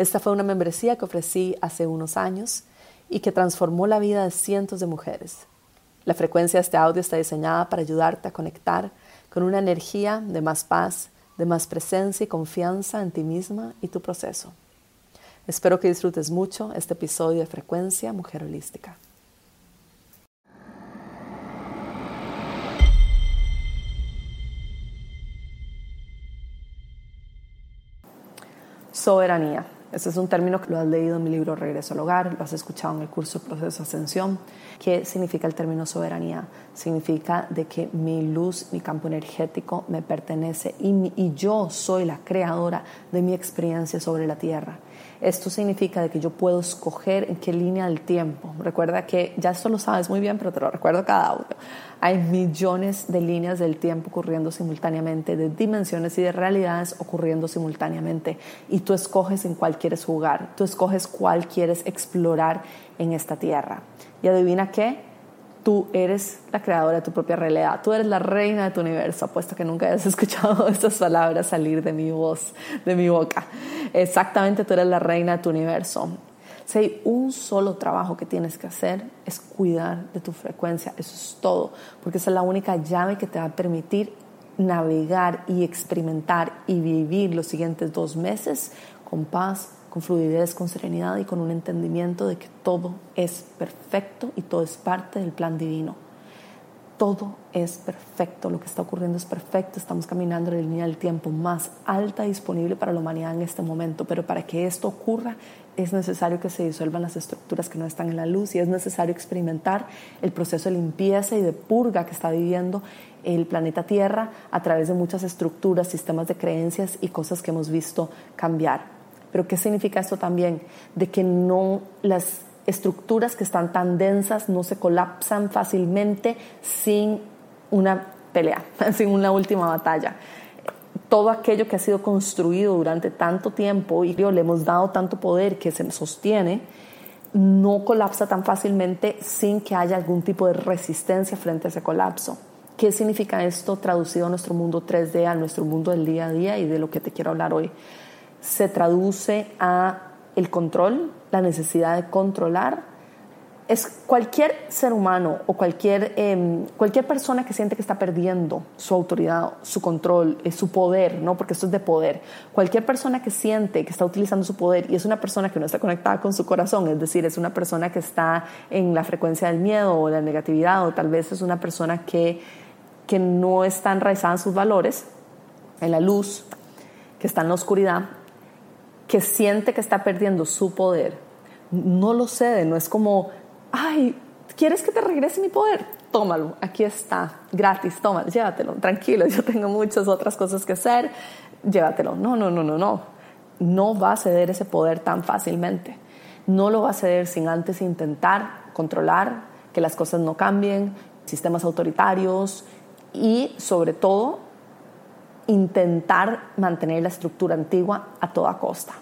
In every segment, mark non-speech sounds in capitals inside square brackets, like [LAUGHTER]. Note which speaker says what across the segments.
Speaker 1: Esta fue una membresía que ofrecí hace unos años y que transformó la vida de cientos de mujeres. La frecuencia de este audio está diseñada para ayudarte a conectar con una energía de más paz, de más presencia y confianza en ti misma y tu proceso. Espero que disfrutes mucho este episodio de Frecuencia Mujer Holística. Soberanía. Ese es un término que lo has leído en mi libro Regreso al Hogar, lo has escuchado en el curso Proceso Ascensión. ¿Qué significa el término soberanía? Significa de que mi luz, mi campo energético me pertenece y, y yo soy la creadora de mi experiencia sobre la tierra. Esto significa de que yo puedo escoger en qué línea del tiempo. Recuerda que ya esto lo sabes muy bien, pero te lo recuerdo cada audio. Hay millones de líneas del tiempo ocurriendo simultáneamente, de dimensiones y de realidades ocurriendo simultáneamente. Y tú escoges en cuál quieres jugar, tú escoges cuál quieres explorar en esta tierra. Y adivina qué, tú eres la creadora de tu propia realidad, tú eres la reina de tu universo, apuesto que nunca hayas [LAUGHS] escuchado estas palabras salir de mi voz, de mi boca. Exactamente, tú eres la reina de tu universo. Si hay un solo trabajo que tienes que hacer es cuidar de tu frecuencia, eso es todo, porque esa es la única llave que te va a permitir navegar y experimentar y vivir los siguientes dos meses con paz, con fluidez, con serenidad y con un entendimiento de que todo es perfecto y todo es parte del plan divino. Todo es perfecto, lo que está ocurriendo es perfecto, estamos caminando en la línea del tiempo más alta disponible para la humanidad en este momento, pero para que esto ocurra es necesario que se disuelvan las estructuras que no están en la luz y es necesario experimentar el proceso de limpieza y de purga que está viviendo el planeta Tierra a través de muchas estructuras, sistemas de creencias y cosas que hemos visto cambiar. Pero ¿qué significa esto también? De que no las estructuras que están tan densas no se colapsan fácilmente sin una pelea, [LAUGHS] sin una última batalla. Todo aquello que ha sido construido durante tanto tiempo y le hemos dado tanto poder que se sostiene, no colapsa tan fácilmente sin que haya algún tipo de resistencia frente a ese colapso. ¿Qué significa esto traducido a nuestro mundo 3D, a nuestro mundo del día a día y de lo que te quiero hablar hoy? se traduce a el control, la necesidad de controlar. Es cualquier ser humano o cualquier, em, cualquier persona que siente que está perdiendo su autoridad, su control, eh, su poder, ¿no? porque esto es de poder. Cualquier persona que siente que está utilizando su poder y es una persona que no está conectada con su corazón, es decir, es una persona que está en la frecuencia del miedo o la negatividad, o tal vez es una persona que, que no está enraizada en sus valores, en la luz, que está en la oscuridad, que siente que está perdiendo su poder, no lo cede, no es como, ay, ¿quieres que te regrese mi poder? Tómalo, aquí está, gratis, tómalo, llévatelo, tranquilo, [LAUGHS] yo tengo muchas otras cosas que hacer, llévatelo. No, no, no, no, no. No va a ceder ese poder tan fácilmente. No lo va a ceder sin antes intentar controlar que las cosas no cambien, sistemas autoritarios y sobre todo intentar mantener la estructura antigua a toda costa.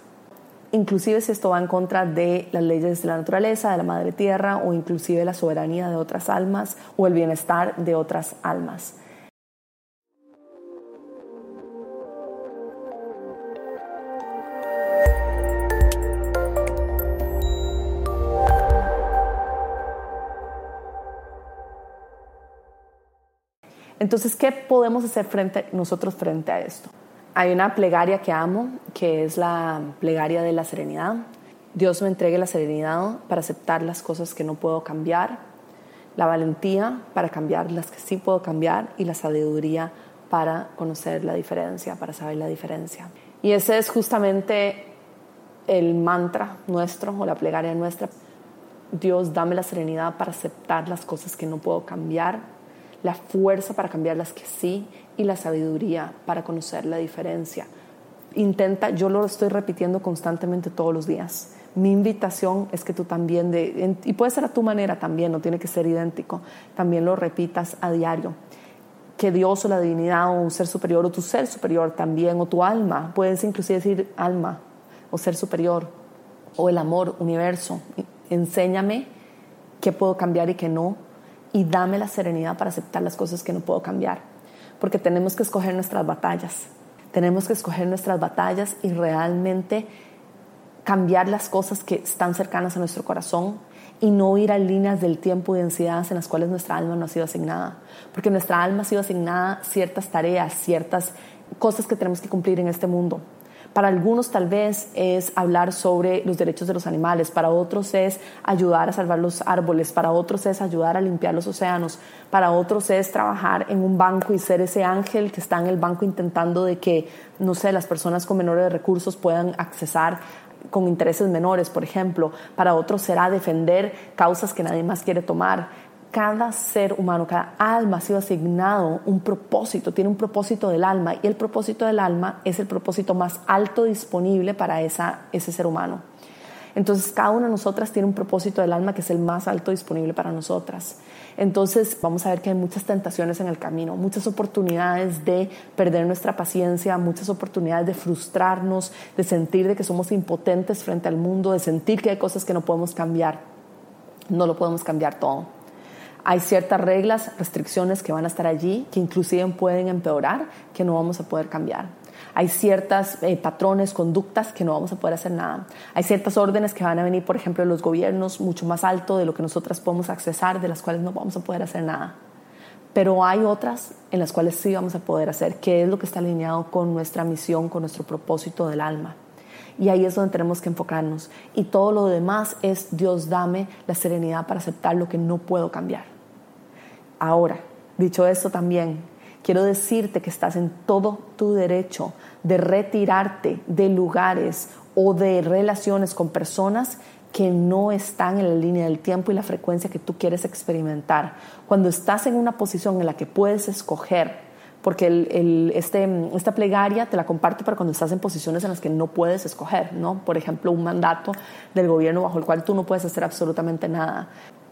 Speaker 1: Inclusive si esto va en contra de las leyes de la naturaleza, de la madre tierra o inclusive la soberanía de otras almas o el bienestar de otras almas. Entonces, ¿qué podemos hacer nosotros frente a esto? Hay una plegaria que amo, que es la plegaria de la serenidad. Dios me entregue la serenidad para aceptar las cosas que no puedo cambiar, la valentía para cambiar las que sí puedo cambiar y la sabiduría para conocer la diferencia, para saber la diferencia. Y ese es justamente el mantra nuestro o la plegaria nuestra. Dios, dame la serenidad para aceptar las cosas que no puedo cambiar la fuerza para cambiar las que sí y la sabiduría para conocer la diferencia. Intenta, yo lo estoy repitiendo constantemente todos los días. mi invitación es que tú también, y puede ser a tu manera también, no tiene que ser idéntico, también lo repitas a diario. Que Dios o la divinidad o un ser superior o tu ser superior también o tu alma, puedes inclusive decir alma o ser superior o el amor, universo, enséñame qué puedo cambiar y qué no y dame la serenidad para aceptar las cosas que no puedo cambiar. Porque tenemos que escoger nuestras batallas. Tenemos que escoger nuestras batallas y realmente cambiar las cosas que están cercanas a nuestro corazón y no ir a líneas del tiempo y densidades en las cuales nuestra alma no ha sido asignada. Porque nuestra alma ha sido asignada ciertas tareas, ciertas cosas que tenemos que cumplir en este mundo. Para algunos tal vez es hablar sobre los derechos de los animales, para otros es ayudar a salvar los árboles, para otros es ayudar a limpiar los océanos, para otros es trabajar en un banco y ser ese ángel que está en el banco intentando de que, no sé, las personas con menores recursos puedan accesar con intereses menores, por ejemplo. Para otros será defender causas que nadie más quiere tomar cada ser humano, cada alma ha sido asignado un propósito, tiene un propósito del alma y el propósito del alma es el propósito más alto disponible para esa, ese ser humano. Entonces cada una de nosotras tiene un propósito del alma que es el más alto disponible para nosotras. Entonces vamos a ver que hay muchas tentaciones en el camino, muchas oportunidades de perder nuestra paciencia, muchas oportunidades de frustrarnos, de sentir de que somos impotentes frente al mundo, de sentir que hay cosas que no podemos cambiar. No lo podemos cambiar todo hay ciertas reglas, restricciones que van a estar allí, que inclusive pueden empeorar, que no vamos a poder cambiar. Hay ciertas eh, patrones, conductas que no vamos a poder hacer nada. Hay ciertas órdenes que van a venir, por ejemplo, de los gobiernos mucho más alto de lo que nosotras podemos accesar, de las cuales no vamos a poder hacer nada. Pero hay otras en las cuales sí vamos a poder hacer, que es lo que está alineado con nuestra misión, con nuestro propósito del alma. Y ahí es donde tenemos que enfocarnos. Y todo lo demás es Dios dame la serenidad para aceptar lo que no puedo cambiar. Ahora, dicho esto también, quiero decirte que estás en todo tu derecho de retirarte de lugares o de relaciones con personas que no están en la línea del tiempo y la frecuencia que tú quieres experimentar. Cuando estás en una posición en la que puedes escoger porque este, esta plegaria te la comparto para cuando estás en posiciones en las que no puedes escoger, ¿no? Por ejemplo, un mandato del gobierno bajo el cual tú no puedes hacer absolutamente nada.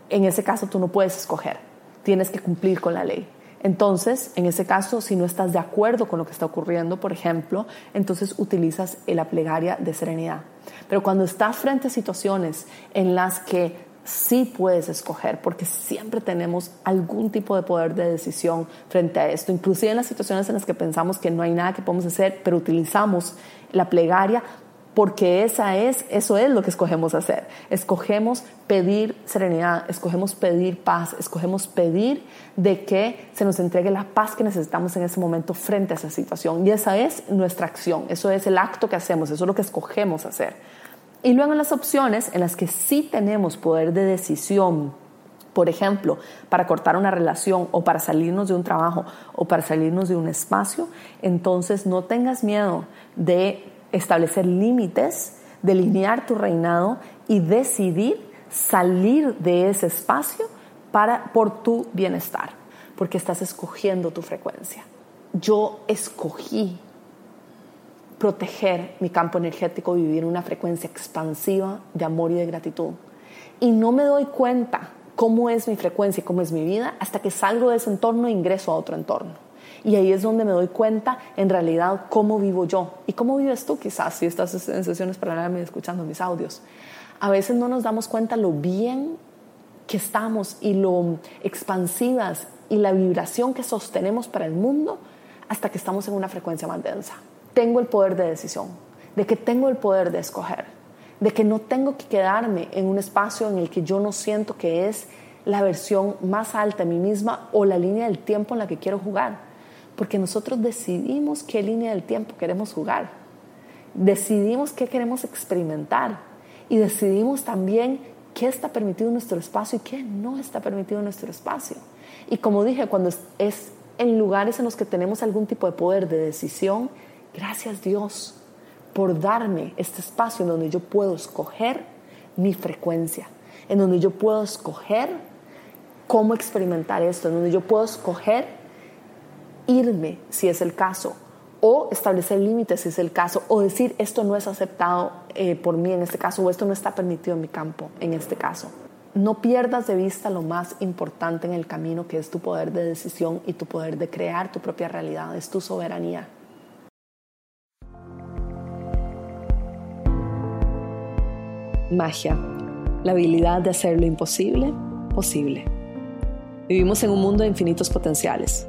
Speaker 1: En ese caso tú no puedes escoger, tienes que cumplir con la ley. Entonces, en ese caso, si no estás de acuerdo con lo que está ocurriendo, por ejemplo, entonces utilizas la plegaria de serenidad. Pero cuando estás frente a situaciones en las que sí puedes escoger, porque siempre tenemos algún tipo de poder de decisión frente a esto, inclusive en las situaciones en las que pensamos que no hay nada que podemos hacer, pero utilizamos la plegaria porque esa es, eso es lo que escogemos hacer. Escogemos pedir serenidad, escogemos pedir paz, escogemos pedir de que se nos entregue la paz que necesitamos en ese momento frente a esa situación. Y esa es nuestra acción, eso es el acto que hacemos, eso es lo que escogemos hacer. Y luego las opciones en las que sí tenemos poder de decisión, por ejemplo, para cortar una relación o para salirnos de un trabajo o para salirnos de un espacio, entonces no tengas miedo de establecer límites, delinear tu reinado y decidir salir de ese espacio para, por tu bienestar, porque estás escogiendo tu frecuencia. Yo escogí proteger mi campo energético, vivir una frecuencia expansiva de amor y de gratitud. Y no me doy cuenta cómo es mi frecuencia y cómo es mi vida hasta que salgo de ese entorno e ingreso a otro entorno. Y ahí es donde me doy cuenta en realidad cómo vivo yo. Y cómo vives tú quizás si estás en sesiones paralelas escuchando mis audios. A veces no nos damos cuenta lo bien que estamos y lo expansivas y la vibración que sostenemos para el mundo hasta que estamos en una frecuencia más densa. Tengo el poder de decisión, de que tengo el poder de escoger, de que no tengo que quedarme en un espacio en el que yo no siento que es la versión más alta de mí misma o la línea del tiempo en la que quiero jugar, porque nosotros decidimos qué línea del tiempo queremos jugar, decidimos qué queremos experimentar y decidimos también qué está permitido en nuestro espacio y qué no está permitido en nuestro espacio. Y como dije, cuando es en lugares en los que tenemos algún tipo de poder de decisión, Gracias Dios por darme este espacio en donde yo puedo escoger mi frecuencia, en donde yo puedo escoger cómo experimentar esto, en donde yo puedo escoger irme, si es el caso, o establecer límites si es el caso, o decir esto no es aceptado eh, por mí en este caso, o esto no está permitido en mi campo en este caso. No pierdas de vista lo más importante en el camino, que es tu poder de decisión y tu poder de crear tu propia realidad, es tu soberanía. Magia, la habilidad de hacer lo imposible posible. Vivimos en un mundo de infinitos potenciales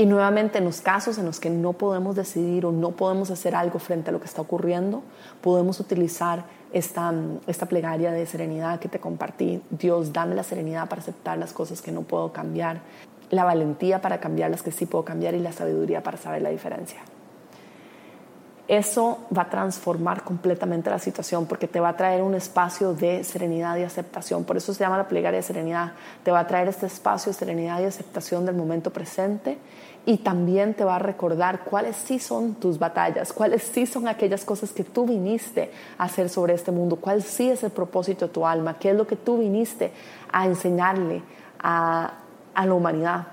Speaker 1: Y nuevamente en los casos en los que no podemos decidir o no podemos hacer algo frente a lo que está ocurriendo, podemos utilizar esta, esta plegaria de serenidad que te compartí. Dios, dame la serenidad para aceptar las cosas que no puedo cambiar, la valentía para cambiar las que sí puedo cambiar y la sabiduría para saber la diferencia eso va a transformar completamente la situación porque te va a traer un espacio de serenidad y aceptación. Por eso se llama la plegaria de serenidad. Te va a traer este espacio de serenidad y aceptación del momento presente y también te va a recordar cuáles sí son tus batallas, cuáles sí son aquellas cosas que tú viniste a hacer sobre este mundo, cuál sí es el propósito de tu alma, qué es lo que tú viniste a enseñarle a, a la humanidad.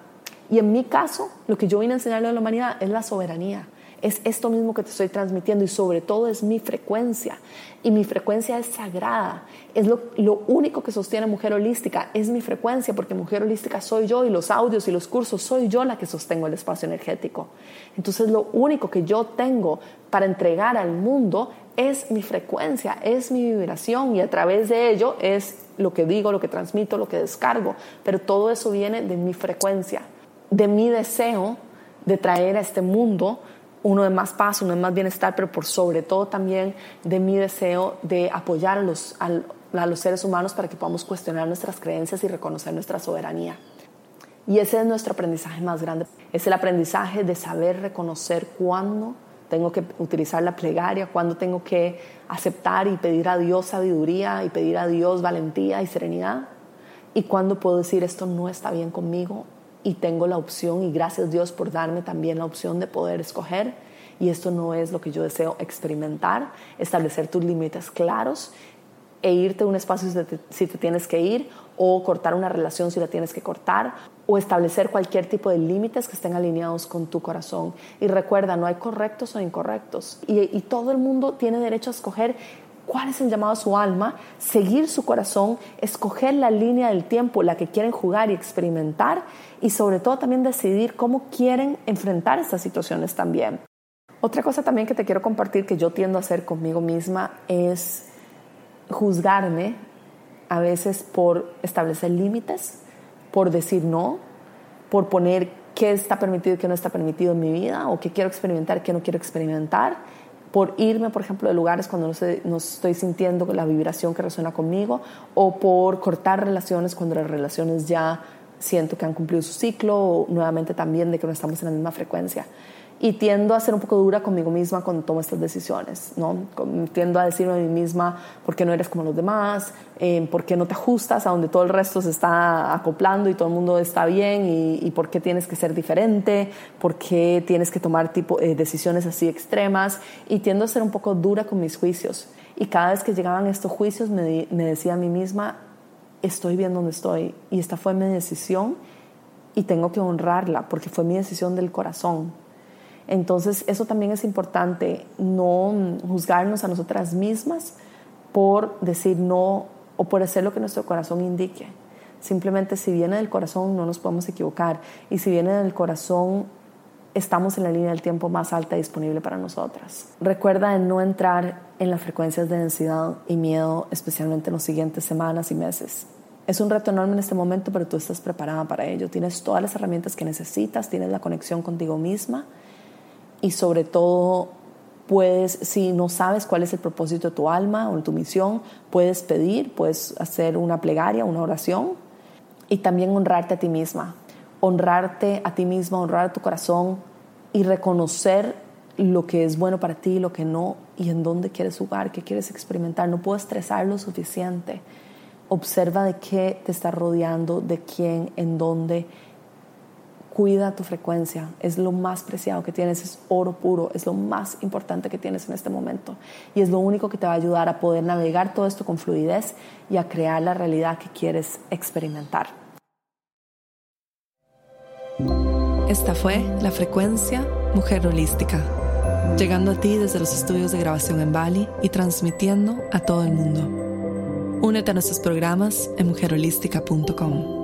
Speaker 1: Y en mi caso, lo que yo vine a enseñarle a la humanidad es la soberanía es esto mismo que te estoy transmitiendo y sobre todo es mi frecuencia. Y mi frecuencia es sagrada. Es lo, único que sostiene Mujer Holística, es mi frecuencia, porque Mujer Holística soy yo y los audios y los cursos soy yo la que sostengo el espacio energético. Entonces lo único que yo tengo para entregar al mundo es mi frecuencia, es mi vibración y a través de ello es lo que digo, lo que transmito, lo que descargo. Pero todo eso viene de mi frecuencia, de mi deseo de traer a este mundo uno de más paz, uno de más bienestar, pero por sobre todo también de mi deseo de apoyar a los, a, los seres humanos para que podamos cuestionar nuestras creencias y reconocer nuestra soberanía. Y ese es nuestro aprendizaje más grande. Es el aprendizaje de saber reconocer cuándo tengo que utilizar la plegaria, cuándo tengo que aceptar y pedir a Dios sabiduría y pedir a Dios valentía y serenidad. Y cuándo puedo decir esto no está bien conmigo y tengo la opción y gracias Dios por darme también la opción de poder escoger y esto no es lo que yo deseo experimentar, establecer tus límites claros e irte a un espacio si te, tienes que ir o cortar una relación si la tienes que cortar o establecer cualquier tipo de límites que estén alineados con tu corazón. Y recuerda, no hay correctos o incorrectos y, y todo el mundo tiene derecho a escoger cuál es el llamado a su alma, seguir su corazón, escoger la línea del tiempo, la que quieren jugar y experimentar y sobre todo también decidir cómo quieren enfrentar estas situaciones también. Otra cosa también que te quiero compartir que yo tiendo a hacer conmigo misma es juzgarme a veces por establecer límites, por decir no, por poner qué está permitido y qué no está permitido en mi vida, o qué quiero experimentar qué no quiero experimentar, por irme, por ejemplo, de lugares cuando no, no, estoy sintiendo la vibración que resuena conmigo, o por cortar relaciones cuando las relaciones ya siento que han cumplido su ciclo, o nuevamente también de que no estamos en la misma frecuencia y tiendo a ser un poco dura conmigo misma cuando tomo estas decisiones, ¿no? Tiendo a decirme a mí misma, ¿por qué no eres como los demás? Eh, ¿Por qué no te ajustas a donde todo el resto se está acoplando y todo el mundo está bien? ¿Y, por qué tienes que ser diferente? ¿Por qué tienes que tomar tipo, eh, decisiones así extremas? Y tiendo a ser un poco dura con mis juicios. Y cada vez que llegaban estos juicios me, me decía a mí misma, estoy bien donde estoy y esta fue mi decisión y tengo que honrarla porque fue mi decisión del corazón entonces, eso también es importante, no juzgarnos a nosotras mismas por decir no o por hacer lo que nuestro corazón indique. Simplemente si viene del corazón no nos podemos equivocar y si viene del corazón estamos en la línea del tiempo más alta disponible para nosotras. Recuerda de no entrar en las frecuencias de densidad y miedo, especialmente en las siguientes semanas y meses. Es un reto enorme en este momento, pero tú estás preparada para ello. Tienes todas las herramientas que necesitas, tienes la conexión contigo misma y sobre todo puedes, si no sabes cuál es el propósito de tu alma o tu misión, puedes pedir, puedes hacer una plegaria, una oración y también honrarte a ti misma, honrarte a ti misma, honrar a tu corazón y reconocer lo que es bueno para ti, lo que no, y en dónde quieres jugar, qué quieres experimentar. No puedo estresar lo suficiente. Observa de qué te está rodeando, de quién, en dónde. Cuida tu frecuencia, es lo más preciado que tienes, es oro puro, es lo más importante que tienes en este momento. Y es lo único que te va a ayudar a poder navegar todo esto con fluidez y a crear la realidad que quieres experimentar.
Speaker 2: Esta fue la frecuencia Mujer Holística, llegando a ti desde los estudios de grabación en Bali y transmitiendo a todo el mundo. Únete a nuestros programas en mujerholística.com.